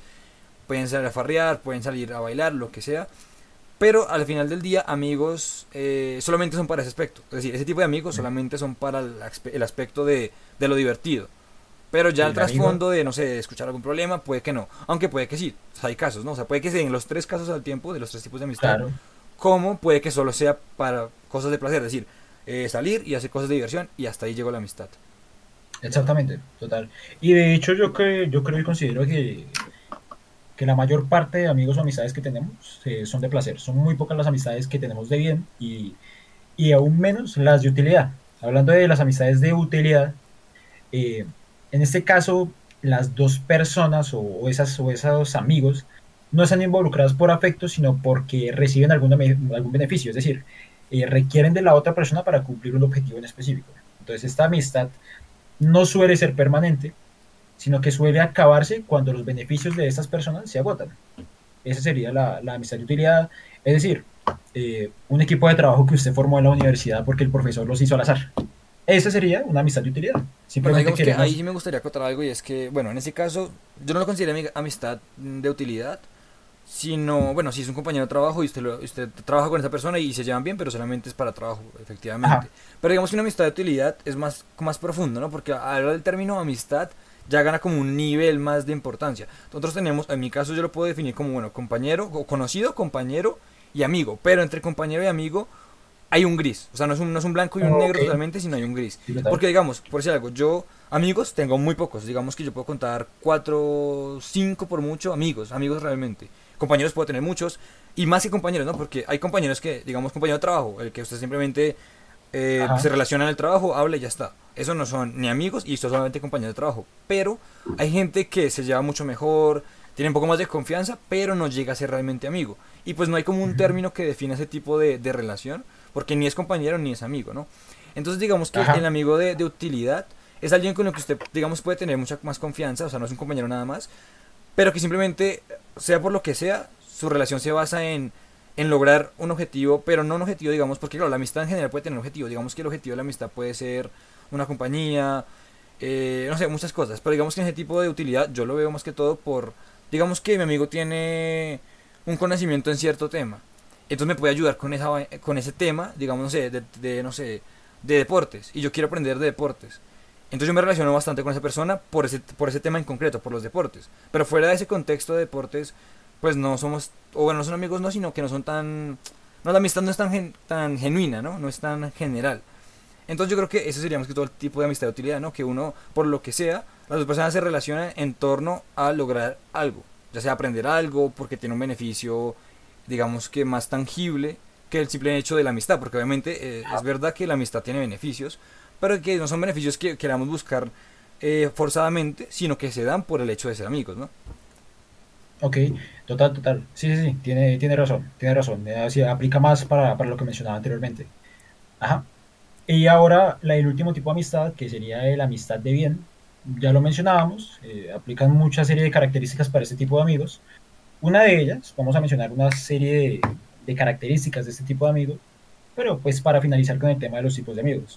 pueden salir a farrear, pueden salir a bailar, lo que sea. Pero al final del día, amigos eh, solamente son para ese aspecto. Es decir, ese tipo de amigos solamente son para el, aspe- el aspecto de, de lo divertido. Pero ya el, El amigo- trasfondo de, no sé, escuchar algún problema, puede que no. Aunque puede que sí. O sea, hay casos, ¿no? O sea, puede que se den los tres casos al tiempo de los tres tipos de amistad Claro. como puede que solo sea para cosas de placer, es decir, eh, salir y hacer cosas de diversión y hasta ahí llegó la amistad. Exactamente, total. Y de hecho yo, cre- yo creo y considero que, que la mayor parte de amigos o amistades que tenemos eh, son de placer. Son muy pocas las amistades que tenemos de bien y, y aún menos las de utilidad. Hablando de las amistades de utilidad, eh, en este caso las dos personas o, esas, o esos amigos no están involucradas por afecto, sino porque reciben alguna algún beneficio. Es decir, eh, requieren de la otra persona para cumplir un objetivo en específico. Entonces esta amistad no suele ser permanente, sino que suele acabarse cuando los beneficios de estas personas se agotan. Esa sería la, la amistad de utilidad. Es decir, eh, un equipo de trabajo que usted formó en la universidad porque el profesor los hizo al azar. Esa sería una amistad de utilidad. Bueno, Simplemente que queremos... ahí sí me gustaría acotar algo y es que, bueno, en ese caso yo no lo considero ami- amistad de utilidad, sino, bueno, si es un compañero de trabajo y usted, lo- usted trabaja con esa persona y se llevan bien, pero solamente es para trabajo, efectivamente. Ajá. Pero digamos que una amistad de utilidad es más, más profundo, ¿no? Porque a hablar del término amistad ya gana como un nivel más de importancia. Nosotros tenemos, en mi caso yo lo puedo definir como, bueno, compañero, o conocido, compañero y amigo, pero entre compañero y amigo hay un gris, o sea, no es un, no es un blanco y un Ok. negro totalmente, sino hay un gris. Porque digamos, por decir algo, yo amigos tengo muy pocos, digamos que yo puedo contar cuatro, cinco por mucho amigos, amigos realmente. Compañeros puedo tener muchos y más que compañeros, ¿no? Porque hay compañeros que, digamos, compañero de trabajo, el que usted simplemente eh, se relaciona en el trabajo, habla y ya está. Eso no son ni amigos y son solamente compañeros de trabajo. Pero hay gente que se lleva mucho mejor, tiene un poco más de confianza, pero no llega a ser realmente amigo. Y pues no hay como un término que define ese tipo de, de relación, porque ni es compañero ni es amigo, ¿no? Entonces digamos que Ajá. el amigo de, de utilidad es alguien con el que usted, digamos, puede tener mucha más confianza, o sea, no es un compañero nada más, pero que simplemente, sea por lo que sea, su relación se basa en, en lograr un objetivo, pero no un objetivo, digamos, porque claro, la amistad en general puede tener un objetivo, digamos que el objetivo de la amistad puede ser una compañía, eh, no sé, muchas cosas, pero digamos que ese tipo de utilidad yo lo veo más que todo por, digamos que mi amigo tiene un conocimiento en cierto tema, entonces me puede ayudar con esa con ese tema, digamos, no sé, de, de, no sé, de deportes y yo quiero aprender de deportes. Entonces yo me relaciono bastante con esa persona por ese, por ese tema en concreto, por los deportes. Pero fuera de ese contexto de deportes, pues no somos, o bueno, no son amigos, no, sino que no son tan, no, la amistad no es tan, tan genuina, ¿no? No es tan general. Entonces yo creo que ese sería más que todo el tipo de amistad de utilidad, ¿no? Que uno, por lo que sea, las dos personas se relacionan en torno a lograr algo. Ya sea aprender algo, porque tiene un beneficio, digamos que más tangible que el simple hecho de la amistad. Porque obviamente eh, es verdad que la amistad tiene beneficios, pero que no son beneficios que queramos buscar eh, forzadamente, sino que se dan por el hecho de ser amigos, ¿no? Ok, total, total. Sí, sí, sí, tiene, tiene razón, tiene razón. Así aplica más para, para lo que mencionaba anteriormente. Ajá. Y ahora la, el último tipo de amistad, que sería la amistad de bien, ya lo mencionábamos, eh, aplican mucha serie de características para este tipo de amigos. Una de ellas, vamos a mencionar una serie de, de características de este tipo de amigos, pero pues para finalizar con el tema de los tipos de amigos.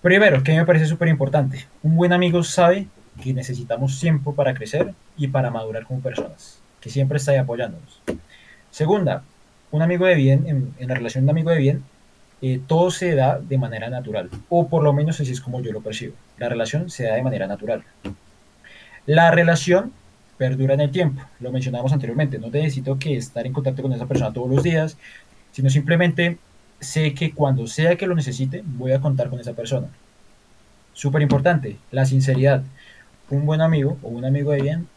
Primero, que me parece súper importante, un buen amigo sabe que necesitamos tiempo para crecer y para madurar como personas, que siempre está apoyándonos. Segunda, un amigo de bien, en, la relación de un amigo de bien, eh, todo se da de manera natural, o por lo menos así es como yo lo percibo. La relación se da de manera natural. La relación perdura en el tiempo, lo mencionamos anteriormente, no necesito que estar en contacto con esa persona todos los días, sino simplemente sé que cuando sea que lo necesite, voy a contar con esa persona. Súper importante, la sinceridad. Un buen amigo o un amigo de bien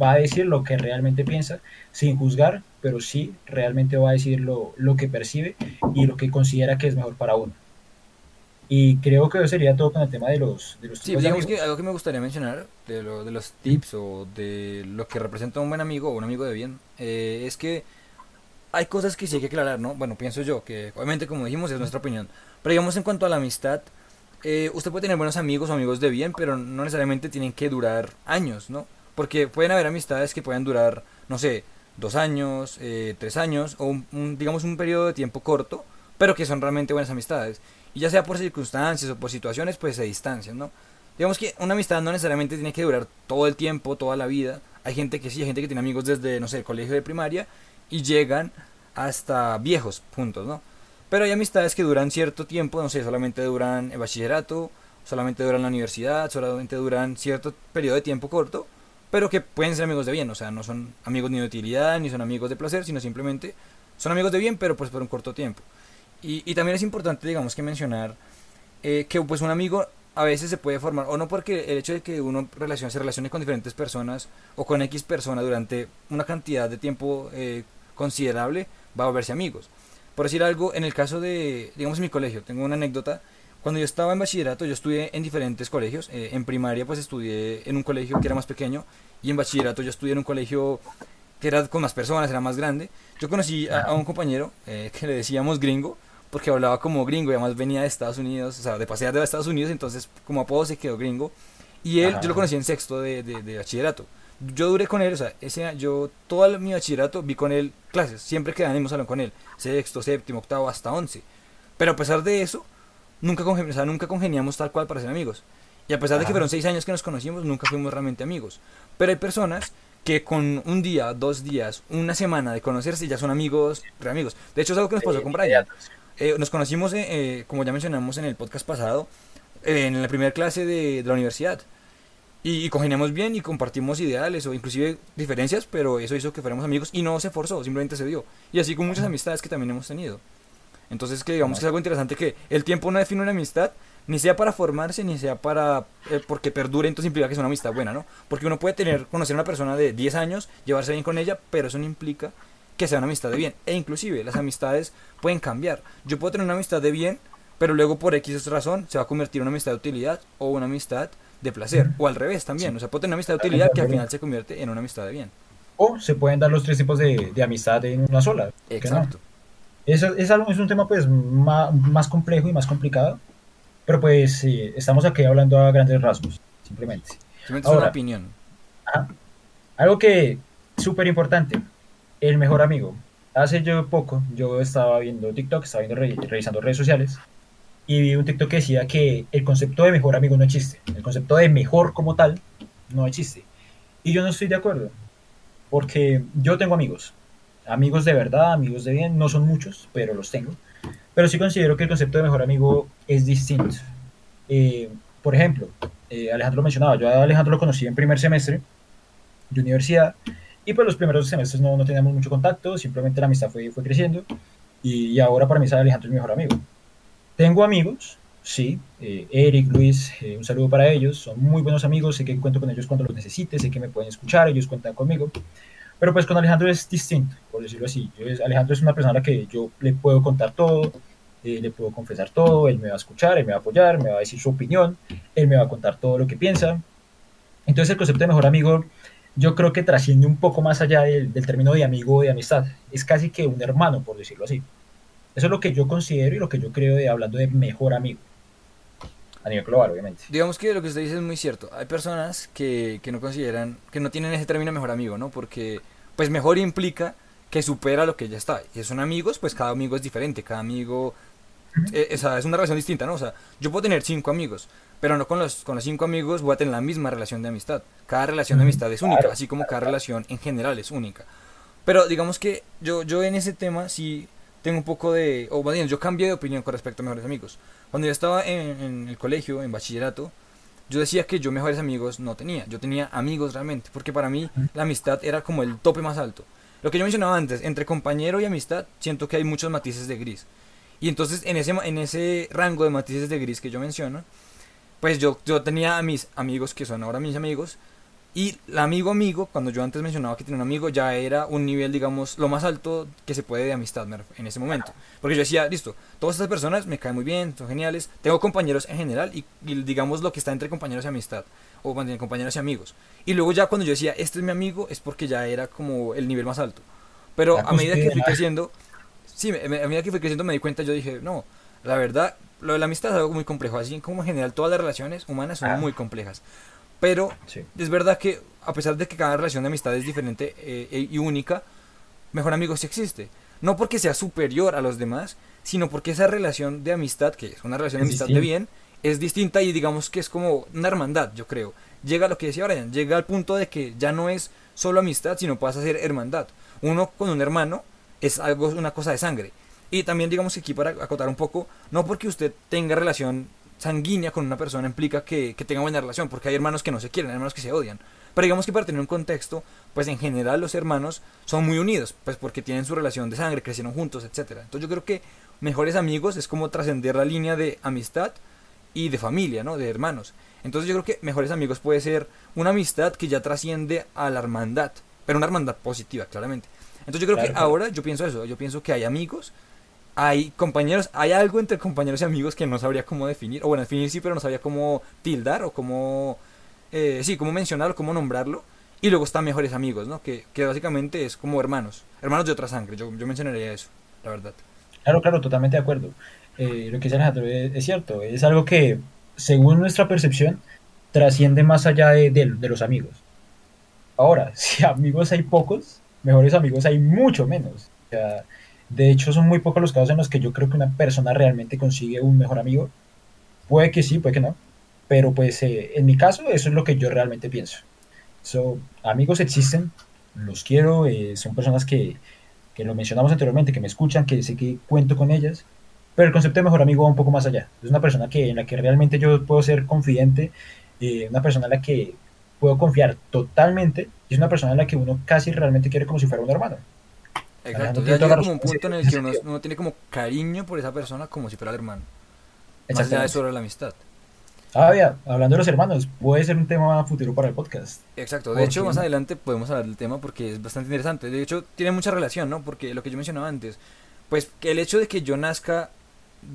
va a decir lo que realmente piensa sin juzgar pero sí realmente va a decir lo, lo, que percibe y lo que considera que es mejor para uno. Y creo que eso sería todo con el tema de los, de los Sí, digamos que algo que me gustaría mencionar de, lo, de los tips o de lo que representa un buen amigo o un amigo de bien eh, es que hay cosas que sí hay que aclarar, ¿no? Bueno, pienso yo que obviamente como dijimos es nuestra opinión, pero digamos en cuanto a la amistad, eh, usted puede tener buenos amigos o amigos de bien, pero no necesariamente tienen que durar años, ¿no? Porque pueden haber amistades que puedan durar, no sé, dos años, eh, tres años, o un, digamos un periodo de tiempo corto, pero que son realmente buenas amistades. Y ya sea por circunstancias o por situaciones, pues se distancian, ¿no? Digamos que una amistad no necesariamente tiene que durar todo el tiempo, toda la vida. Hay gente que sí, hay gente que tiene amigos desde, no sé, el colegio de primaria y llegan hasta viejos juntos, ¿no? Pero hay amistades que duran cierto tiempo, no sé, solamente duran el bachillerato, solamente duran la universidad, solamente duran cierto periodo de tiempo corto pero que pueden ser amigos de bien, o sea, no son amigos ni de utilidad, ni son amigos de placer, sino simplemente son amigos de bien, pero pues por un corto tiempo. Y, y también es importante, digamos, que mencionar eh, que pues un amigo a veces se puede formar, o no porque el hecho de que uno relacione, se relacione con diferentes personas o con X personas durante una cantidad de tiempo eh, considerable, va a volverse amigos. Por decir algo, en el caso de, digamos, mi colegio, tengo una anécdota cuando yo estaba en bachillerato, yo estudié en diferentes colegios. Eh, en primaria, pues estudié en un colegio que era más pequeño. Y en bachillerato, yo estudié en un colegio que era con más personas, era más grande. Yo conocí a, un compañero eh, que le decíamos gringo, porque hablaba como gringo y además venía de Estados Unidos, o sea, de pasear de Estados Unidos, entonces como apodo se quedó gringo. Y él, yo lo conocí en sexto de, de, de, bachillerato. Yo duré con él, o sea, ese, yo todo mi bachillerato vi con él clases, siempre que en salón con él, sexto, séptimo, octavo, hasta once. Pero a pesar de eso, nunca, nunca congeniamos tal cual para ser amigos. Y a pesar de que fueron seis años que nos conocimos, nunca fuimos realmente amigos. Pero hay personas que con un día, dos días, una semana de conocerse ya son amigos, re amigos. De hecho, es algo que nos pasó con Brian. Eh, nos conocimos, eh, eh, como ya mencionamos en el podcast pasado, en la primera clase de, la universidad. Y, y, congeniamos bien y compartimos ideales o inclusive diferencias, pero eso hizo que fuéramos amigos y no se forzó, simplemente se dio. Y así con muchas amistades que también hemos tenido. Entonces, que digamos que es algo interesante que el tiempo no define una amistad, ni sea para formarse, ni sea para eh, porque perdure, entonces implica que es una amistad buena, ¿no? Porque uno puede tener, conocer a una persona de 10 años, llevarse bien con ella, pero eso no implica que sea una amistad de bien. E inclusive las amistades pueden cambiar. Yo puedo tener una amistad de bien, pero luego por X razón se va a convertir en una amistad de utilidad o una amistad de placer. O al revés también. O sea, puede tener una amistad de utilidad que al final se convierte en una amistad de bien. O se pueden dar los tres tipos de, de amistad en una sola. Exacto. Eso es, algo, es un tema pues más, más, complejo y más complicado, pero pues sí, estamos aquí hablando a grandes rasgos, simplemente. Simplemente Ahora, es una opinión. algo que súper importante, el mejor amigo. Hace yo poco, yo estaba viendo TikTok, estaba viendo, revisando redes sociales, y vi un TikTok que decía que el concepto de mejor amigo no existe. El concepto de mejor como tal no existe. Y yo no estoy de acuerdo, porque yo tengo amigos, amigos de verdad, amigos de bien, no son muchos, pero los tengo. pero sí considero que el concepto de mejor amigo es distinto. Eh, por ejemplo, eh, Alejandro lo mencionaba, yo a Alejandro lo conocí en primer semestre de universidad y pues los primeros semestres no, no teníamos mucho contacto, simplemente la amistad fue, fue creciendo y, y ahora para mí Alejandro es mi mejor amigo. Tengo amigos, sí, eh, Eric, Luis, eh, un saludo para ellos, son muy buenos amigos, sé que cuento con ellos cuando los necesite, sé que me pueden escuchar, ellos cuentan conmigo, pero pues con Alejandro es distinto, por decirlo así. Alejandro es una persona a la que yo le puedo contar todo, eh, le puedo confesar todo, él me va a escuchar, él me va a apoyar, me va a decir su opinión, él me va a contar todo lo que piensa. Entonces el concepto de mejor amigo yo creo que trasciende un poco más allá del, del término de amigo o de amistad. Es casi que un hermano, por decirlo así. Eso es lo que yo considero y lo que yo creo de hablando de mejor amigo. A nivel global, obviamente. Digamos que lo que usted dice es muy cierto. Hay personas que, que no consideran, que no tienen ese término mejor amigo, ¿no? Porque, pues mejor implica que supera lo que ya está. Y si son amigos, pues cada amigo es diferente. Cada amigo eh, esa es una relación distinta, ¿no? O sea, yo puedo tener cinco amigos, pero no con los, con los cinco amigos voy a tener la misma relación de amistad. Cada relación de amistad es única, así como cada relación en general es única. Pero digamos que yo, yo en ese tema sí tengo un poco de... O más bien, yo cambié de opinión con respecto a mejores amigos. Cuando yo estaba en, en el colegio, en bachillerato, yo decía que yo mejores amigos no tenía. Yo tenía amigos realmente, porque para mí la amistad era como el tope más alto. Lo que yo mencionaba antes, entre compañero y amistad, siento que hay muchos matices de gris. Y entonces en ese, en ese rango de matices de gris que yo menciono, pues yo, yo tenía a mis amigos que son ahora mis amigos. Y el amigo amigo, cuando yo antes mencionaba que tenía un amigo, ya era un nivel, digamos, lo más alto que se puede de amistad en ese momento. Porque yo decía, listo, todas estas personas me caen muy bien, son geniales, tengo compañeros en general y, digamos lo que está entre compañeros y amistad, o compañeros y amigos. Y luego ya cuando yo decía, este es mi amigo, es porque ya era como el nivel más alto. Pero a medida que fui creciendo, sí, a medida que fui creciendo me di cuenta, yo dije, no, la verdad, lo de la amistad es algo muy complejo, así como en general todas las relaciones humanas son muy complejas. Pero es verdad que a pesar de que cada relación de amistad es diferente eh, y única, mejor amigo sí existe. No porque sea superior a los demás, sino porque esa relación de amistad, que es una relación de amistad de bien, es distinta y digamos que es como una hermandad, yo creo. Llega a lo que decía Brian, llega al punto de que ya no es solo amistad, sino pasa a ser hermandad. Uno con un hermano es algo, una cosa de sangre. Y también digamos que aquí para acotar un poco, no porque usted tenga relación sanguínea con una persona implica que, que, tenga buena relación, porque hay hermanos que no se quieren, hay hermanos que se odian. Pero digamos que para tener un contexto, pues en general los hermanos son muy unidos, pues porque tienen su relación de sangre, crecieron juntos, etc. Entonces yo creo que mejores amigos es como trascender la línea de amistad y de familia, ¿no? De hermanos. Entonces yo creo que mejores amigos puede ser una amistad que ya trasciende a la hermandad, pero una hermandad positiva, claramente. Entonces yo creo que ahora yo pienso eso, yo pienso que hay amigos, hay compañeros, hay algo entre compañeros y amigos que no sabría cómo definir, o bueno, definir sí, pero no sabría cómo tildar o cómo, eh, sí, cómo mencionarlo, cómo nombrarlo. Y luego están mejores amigos, ¿no? Que, que básicamente es como hermanos, hermanos de otra sangre, yo, yo mencionaría eso, la verdad. Claro, claro, totalmente de acuerdo. Eh, lo que dice Alejandro es, cierto, es algo que, según nuestra percepción, trasciende más allá de, de, de los amigos. Ahora, si amigos hay pocos, mejores amigos hay mucho menos. O sea, de hecho, son muy pocos los casos en los que yo creo que una persona realmente consigue un mejor amigo. Puede que sí, puede que no. Pero pues eh, en mi caso, eso es lo que yo realmente pienso. So, amigos existen, los quiero, eh, son personas que, que lo mencionamos anteriormente, que me escuchan, que sé que cuento con ellas. Pero el concepto de mejor amigo va un poco más allá. Es una persona que, en la que realmente yo puedo ser confidente, eh, una persona en la que puedo confiar totalmente y es una persona en la que uno casi realmente quiere como si fuera un hermano. Exacto, ya llega como un punto en el que uno, tiene como cariño por esa persona como si fuera el hermano. Más allá de sobre la amistad. Ah, ya, hablando de los hermanos, puede ser un tema futuro para el podcast. Exacto, de hecho más adelante podemos hablar del tema porque es bastante interesante. De hecho, tiene mucha relación, ¿no? Porque lo que yo mencionaba antes, pues que el hecho de que yo nazca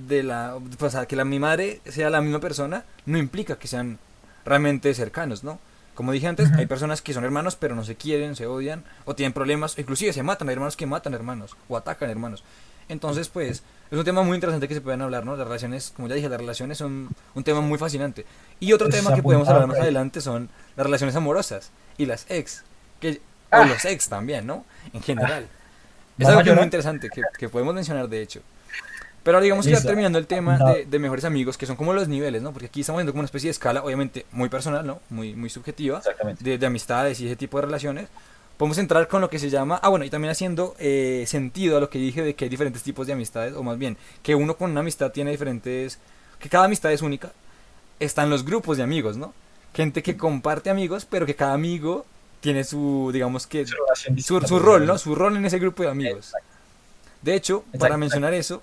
de la, o sea, que la, mi madre sea la misma persona, no implica que sean realmente cercanos, ¿no? Como dije antes, hay personas que son hermanos pero no se quieren, se odian o tienen problemas, inclusive se matan, hay hermanos que matan hermanos o atacan hermanos. Entonces, pues, es un tema muy interesante que se pueden hablar, ¿no? Las relaciones, como ya dije, las relaciones son un tema muy fascinante. Y otro tema que podemos hablar más adelante son las relaciones amorosas y las ex, que, o ah. los ex también, ¿no? En general. Ah. Es algo muy interesante que, que podemos mencionar, de hecho. Pero digamos que ya terminando el tema de, mejores amigos, que son como los niveles, ¿no? Porque aquí estamos viendo como una especie de escala, obviamente muy personal, ¿no? Muy, muy subjetiva, de, de, amistades y ese tipo de relaciones. podemos entrar con lo que se llama, ah bueno, y también haciendo eh, sentido a lo que dije de que hay diferentes tipos de amistades, o más bien, que uno con una amistad tiene diferentes, que cada amistad es única, están los grupos de amigos, ¿no? Gente que comparte amigos, pero que cada amigo tiene su, digamos que, Su su, su por rol. ¿no? Su rol en ese grupo de amigos. Exacto. De hecho, Exacto, para mencionar eso,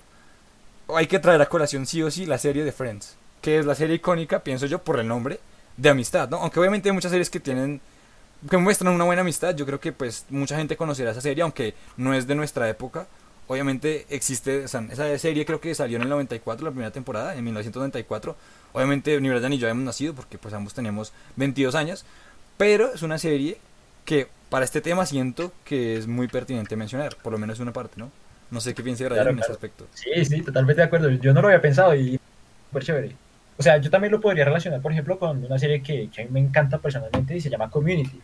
hay que traer a colación sí o sí la serie de Friends, que es la serie icónica, pienso yo, por el nombre, de amistad, ¿no? Aunque obviamente hay muchas series que tienen que muestran una buena amistad, yo creo que pues mucha gente conocerá esa serie, aunque no es de nuestra época. Obviamente existe, esa serie creo que salió en el 94, la primera temporada, en 1994. Obviamente ni Brian ni yo habíamos nacido porque pues ambos teníamos 22 años, pero es una serie que para este tema siento que es muy pertinente mencionar, por lo menos una parte, ¿no? No sé qué piensa Brian Claro, en ese aspecto. Sí, sí, totalmente de acuerdo. Yo no lo había pensado y súper chévere. O sea, yo también lo podría relacionar, por ejemplo, con una serie que, que a mí me encanta personalmente y se llama Community.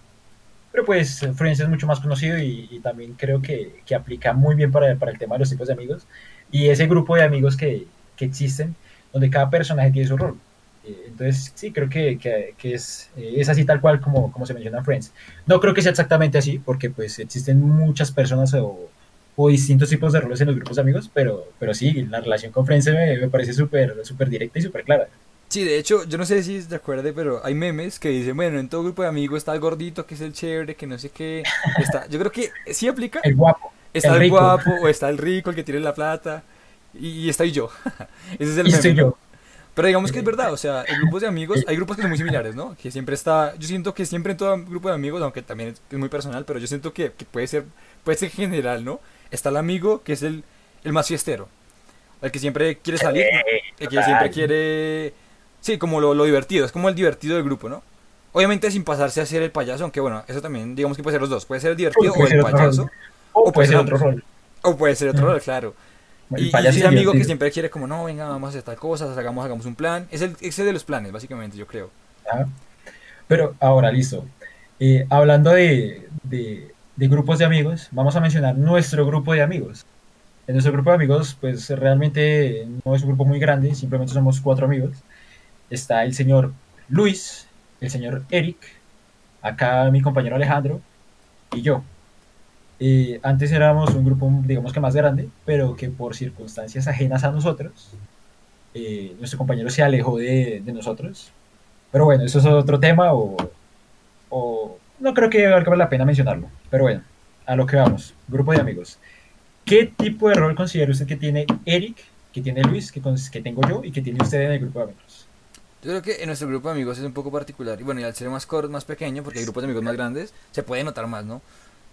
Pero pues Friends es mucho más conocido y, y también creo que, que aplica muy bien para, para el tema de los tipos de amigos y ese grupo de amigos que, que existen, donde cada personaje tiene su rol. Eh, Entonces, sí, creo que, que, que es, eh, es así tal cual como, como se menciona en Friends. No creo que sea exactamente así, porque pues existen muchas personas o, o distintos tipos de roles en los grupos de amigos, pero, pero sí, la relación con Friends me, me parece súper súper directa y súper clara. Sí, de hecho, yo no sé si te acuerdas, pero hay memes que dicen, bueno, en todo grupo de amigos está el gordito, que es el chévere, que no sé qué. Está, yo creo que sí aplica. El guapo. Está el el, rico. guapo, o está el rico, el que tiene la plata, y, y estoy yo. Ese es el Y meme. yo. Pero digamos que es verdad, o sea, en grupos de amigos, hay grupos que son muy similares, ¿no? Que siempre está, yo siento que siempre en todo grupo de amigos, aunque también es, es muy personal, pero yo siento que, que puede ser, puede ser general, ¿no? Está el amigo que es el, el más fiestero, el que siempre quiere salir, el que siempre quiere, sí, como lo, lo divertido, es como el divertido del grupo, ¿no? Obviamente sin pasarse a ser el payaso, aunque bueno, eso también, digamos que puede ser los dos, puede ser el divertido o ser el payaso. O puede ser otro rol. o puede ser otro rol, claro. El Y, es amigo que siempre quiere como, no, venga, vamos a hacer tal cosa, hagamos, hagamos un plan. Es el ese de los planes, básicamente, yo creo. Pero ahora, listo. Eh, hablando de, de- de grupos de amigos, vamos a mencionar nuestro grupo de amigos. En nuestro grupo de amigos, pues realmente no es un grupo muy grande, simplemente somos cuatro amigos. Está el señor Luis, el señor Eric, acá mi compañero Alejandro y yo. Eh, antes éramos un grupo, digamos que más grande, pero que por circunstancias ajenas a nosotros, eh, nuestro compañero se alejó de, de nosotros. Pero bueno, eso es otro tema o, o no creo que valga la pena mencionarlo. Pero bueno, a lo que vamos, grupo de amigos. ¿Qué tipo de rol considera usted que tiene Eric, que tiene Luis, que, que tengo yo y que tiene usted en el grupo de amigos? Yo creo que en nuestro grupo de amigos es un poco particular. Y bueno, y al ser más corto, más pequeño, porque hay grupos de amigos más grandes, se puede notar más, ¿no?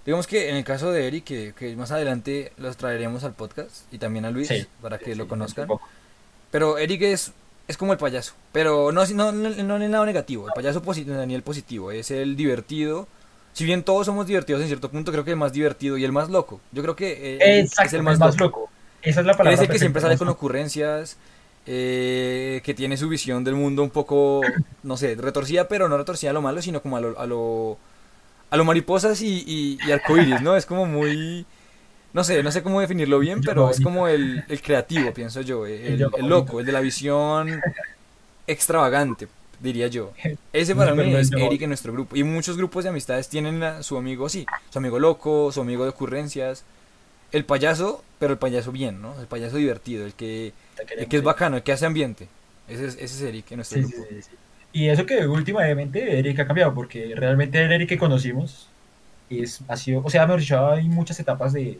Digamos que en el caso de Eric, que, que más adelante los traeremos al podcast, y también a Luis, Sí, para que Sí, lo sí, conozcan. un poco. Pero Eric es, es como el payaso. Pero no, no, no, no en el lado negativo. El payaso positivo, ni el positivo. Es el divertido. Si bien todos somos divertidos en cierto punto, creo que el más divertido y el más loco. Yo creo que eh, Exacto, es el más, loco. loco. Esa es la palabra. es el que siempre sale con ocurrencias. eh, que tiene su visión del mundo un poco, no sé, retorcida, pero no retorcida a lo malo, sino como a lo, a lo, a lo mariposas y, y, y arcoíris, ¿no? Es como muy, no sé, no sé cómo definirlo bien, pero es como el, el creativo, pienso yo, el, loco, el de la visión extravagante, diría yo. Ese para mí es Eric en nuestro grupo. Y muchos grupos de amistades tienen a su amigo así, su amigo loco, su amigo de ocurrencias. El payaso, pero el payaso bien, ¿no? El payaso divertido, el que, el que es bacano, el que hace ambiente. Ese es, ese es Eric en nuestro Sí, sí, grupo. sí, sí. Y eso que últimamente Eric ha cambiado, porque realmente el Eric que conocimos es, ha sido, o sea, mejor dicho, hay muchas etapas de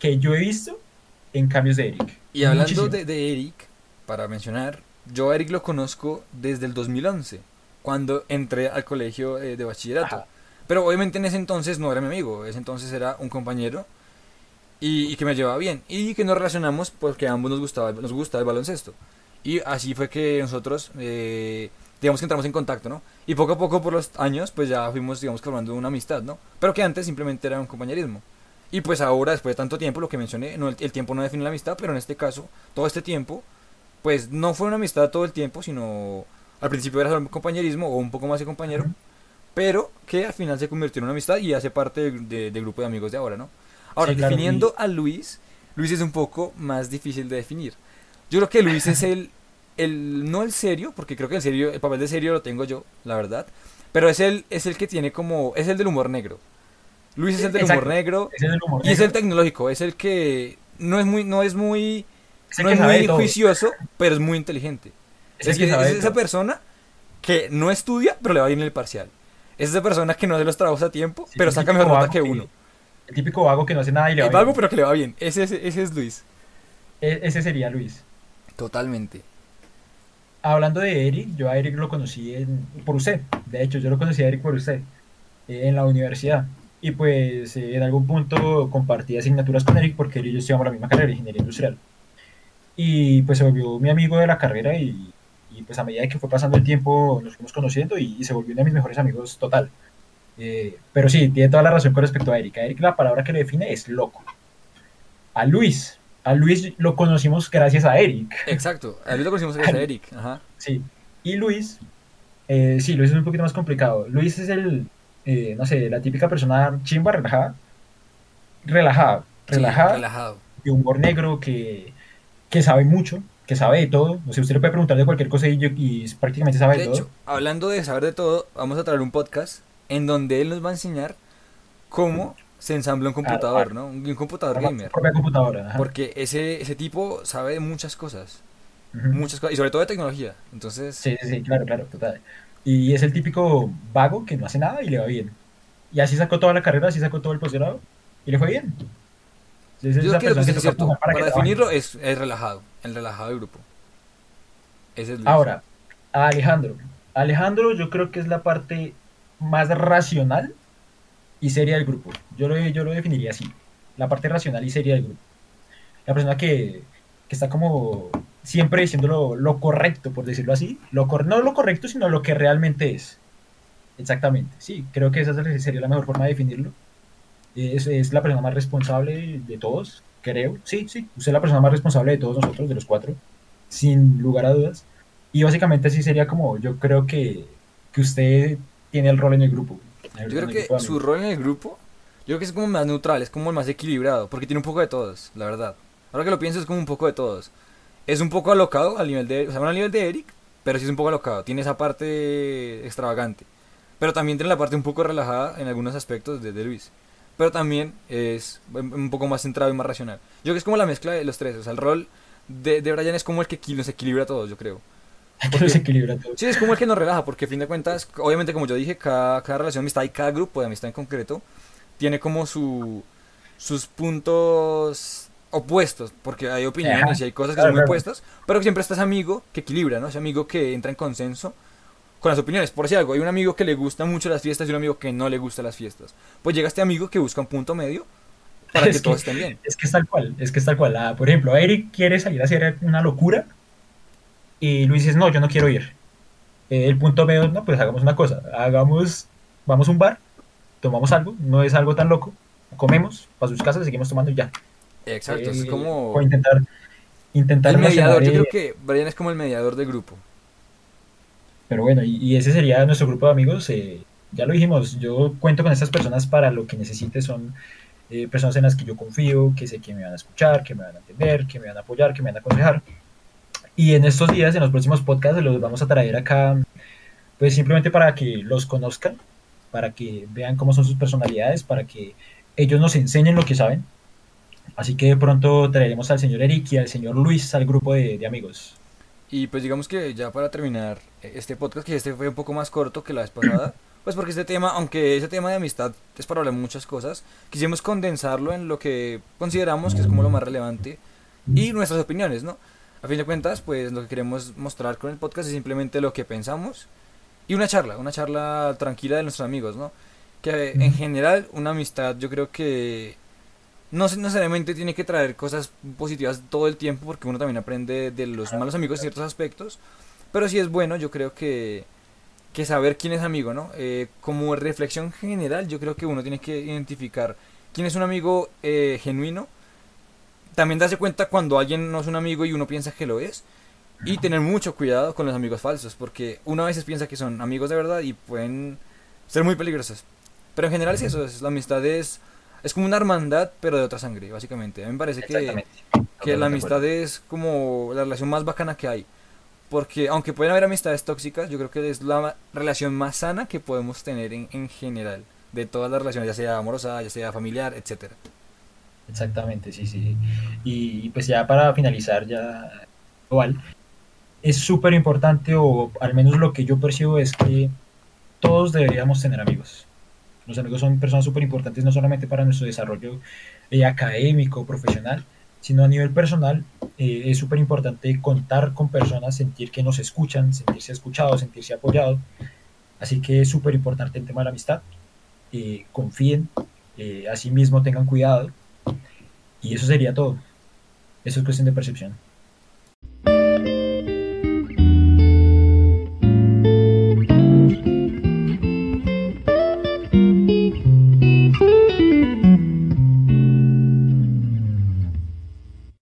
que yo he visto en cambios de Eric. Y hablando de, de Eric, para mencionar, yo a Eric lo conozco desde el 2011, cuando entré al colegio eh, de bachillerato. Ajá. Pero obviamente en ese entonces no era mi amigo, ese entonces era un compañero y, y que me llevaba bien y que nos relacionamos porque a ambos nos gustaba, nos gusta el baloncesto. Y así fue que nosotros, eh, digamos que entramos en contacto, ¿no? Y poco a poco por los años, pues ya fuimos, digamos, formando una amistad, ¿no? Pero que antes simplemente era un compañerismo. Y pues ahora, después de tanto tiempo, lo que mencioné, no, el, el tiempo no define la amistad, pero en este caso, todo este tiempo, pues no fue una amistad todo el tiempo, sino al principio era solo un compañerismo o un poco más de compañero, pero que al final se convirtió en una amistad y hace parte de- de- del grupo de amigos de ahora, ¿no? Ahora, Sí, claro, definiendo a Luis, Luis es un poco más difícil de definir. Yo creo que Luis es el, el, no el serio, porque creo que el serio, el papel de serio lo tengo yo, la verdad, pero es el, es el que tiene como, es el del humor negro. Luis es el del humor negro. Es el del humor Y es el tecnológico, es el que no es muy, no es muy, Es el no es muy juicioso, pero es muy inteligente. Es el que esa persona que no estudia, pero le va bien en el parcial. Es esa persona que no hace los trabajos a tiempo, Sí, pero el saca mejor nota que uno. El típico vago que no hace nada y le va Es vago, bien. pero que le va bien. Ese, ese, ese es Luis. E- Ese sería Luis. Totalmente. Hablando de Eric, yo a Eric lo conocí en- por usted. De hecho, yo lo conocí a Eric por usted eh, en la universidad. Y pues eh, en algún punto compartí asignaturas con Eric porque él y yo estudiamos la misma carrera, ingeniería industrial. Y pues se volvió mi amigo de la carrera y, y, pues a medida que fue pasando el tiempo nos fuimos conociendo y, y se volvió uno de mis mejores amigos total. Eh, pero sí, tiene toda la razón con respecto a Eric. A Eric la palabra que le define es loco. A Luis, a Luis lo conocimos gracias a Eric. Exacto. A Luis lo conocimos gracias a Eric. Ajá. Sí. Y Luis, eh, sí, Luis es un poquito más complicado. Luis es el, eh, no sé, la típica persona chimba, relajada. Relajada, Sí, relajada, relajado. de humor negro, que, que sabe mucho, que sabe de todo. O sea, usted le puede preguntar de cualquier cosa y, yo- y prácticamente sabe de, De todo. hablando de saber de todo, vamos a traer un podcast en donde él nos va a enseñar cómo se ensambla un computador, Armar. ¿no? Un, un computador gamer. propia computadora. ajá. Porque ese, ese tipo sabe de muchas cosas. Muchas cosas. Y sobre todo de tecnología. Entonces, Sí, sí, sí, claro, claro, total. Y es el típico vago que no hace nada y le va bien. Y así sacó toda la carrera, así sacó todo el posgrado y le fue bien. Es yo esa creo que que es cierto. Para, definirlo es, es relajado. El relajado del grupo. Ese es. Ahora, a Alejandro. Alejandro yo creo que es la parte más racional y seria del grupo. Yo lo, yo lo definiría así. La parte racional y seria del grupo. La persona que, que está como siempre diciendo lo, lo correcto, por decirlo así. Lo cor- no lo correcto, sino lo que realmente es. Exactamente, sí. Creo que esa sería la mejor forma de definirlo. Es, es la persona más responsable de todos, creo. Sí, sí. Usted es la persona más responsable de todos nosotros, de los cuatro. Sin lugar a dudas. Y básicamente así sería como yo creo que, que usted tiene el rol en el grupo. el- Yo creo que su rol en el grupo, yo creo que es como más neutral, es como el más equilibrado, porque tiene un poco de todos, la verdad. Ahora que lo pienso es como un poco de todos. Es un poco alocado al nivel de, o sea, no al nivel de Eric, pero sí es un poco alocado. Tiene esa parte extravagante. Pero también tiene la parte un poco relajada en algunos aspectos de, de Luis. Pero también es un poco más centrado y más racional. Yo creo que es como la mezcla de los tres. O sea, el rol de, de Brian es como el que nos equilibra a todos, yo creo. que nos equilibra todo. Sí, es como el que nos relaja, porque a fin de cuentas, obviamente como yo dije, cada, cada relación de amistad y cada grupo de amistad en concreto tiene como su, sus puntos opuestos, porque hay opiniones Ajá, y hay cosas que claro, son muy claro. opuestas, pero siempre está ese amigo que equilibra, ¿no? Ese amigo que entra en consenso con las opiniones. Por si algo, hay un amigo que le gusta mucho las fiestas y un amigo que no le gusta las fiestas. Pues llega este amigo que busca un punto medio para que que- todos estén bien. Es que es tal cual, es que es tal cual. Ah, por ejemplo, Eric quiere salir a hacer una locura y Luis dice, no, yo no quiero ir. Eh, el punto medio, no, pues hagamos una cosa, hagamos, vamos a un bar, tomamos algo, no es algo tan loco, comemos, para sus casas, seguimos tomando y ya. Exacto, es como O intentar, intentar el mediador. Yo creo que Brian es como el mediador del grupo. Pero bueno, y, y ese sería nuestro grupo de amigos. eh, ya lo dijimos, yo cuento con estas personas para lo que necesite. Son eh, personas en las que yo confío, que sé que me van a escuchar, que me van a entender, que me van a apoyar, que me van a aconsejar. Y en estos días, en los próximos podcasts, los vamos a traer acá, pues simplemente para que los conozcan, para que vean cómo son sus personalidades, para que ellos nos enseñen lo que saben. Así que de pronto traeremos al señor Eric y al señor Luis al grupo de, de amigos. Y pues digamos que ya para terminar eh, este podcast, que este fue un poco más corto que la vez pasada, pues porque este tema, aunque ese tema de amistad es para hablar muchas cosas, quisimos condensarlo en lo que consideramos que es como lo más relevante y nuestras opiniones, ¿no? A fin de cuentas, pues lo que queremos mostrar con el podcast es simplemente lo que pensamos y una charla, una charla tranquila de nuestros amigos, ¿no? Que en general una amistad yo creo que no necesariamente tiene que traer cosas positivas todo el tiempo porque uno también aprende de los malos amigos en ciertos aspectos, pero sí es bueno yo creo que, que saber quién es amigo, ¿no? Eh, como reflexión general yo creo que uno tiene que identificar quién es un amigo eh, genuino, también darse cuenta cuando alguien no es un amigo y uno piensa que lo es, y tener mucho cuidado con los amigos falsos, porque uno a veces piensa que son amigos de verdad y pueden ser muy peligrosos. Pero en general es eso, es, la amistad es, es como una hermandad, pero de otra sangre, básicamente. A mí me parece que, que la amistad es como la relación más bacana que hay. Porque aunque pueden haber amistades tóxicas, yo creo que es la relación más sana que podemos tener en, en general. de todas las relaciones, ya sea amorosa, ya sea familiar, etcétera. Exactamente, sí, sí. Y pues ya para finalizar, ya igual, es súper importante, o al menos lo que yo percibo es que todos deberíamos tener amigos. Los amigos son personas súper importantes no solamente para nuestro desarrollo eh, académico, profesional, sino a nivel personal. Eh, es súper importante contar con personas, sentir que nos escuchan, sentirse escuchados, sentirse apoyados. Así que es súper importante el tema de la amistad. Eh, confíen, eh, asimismo tengan cuidado. Y eso sería todo. Eso es cuestión de percepción.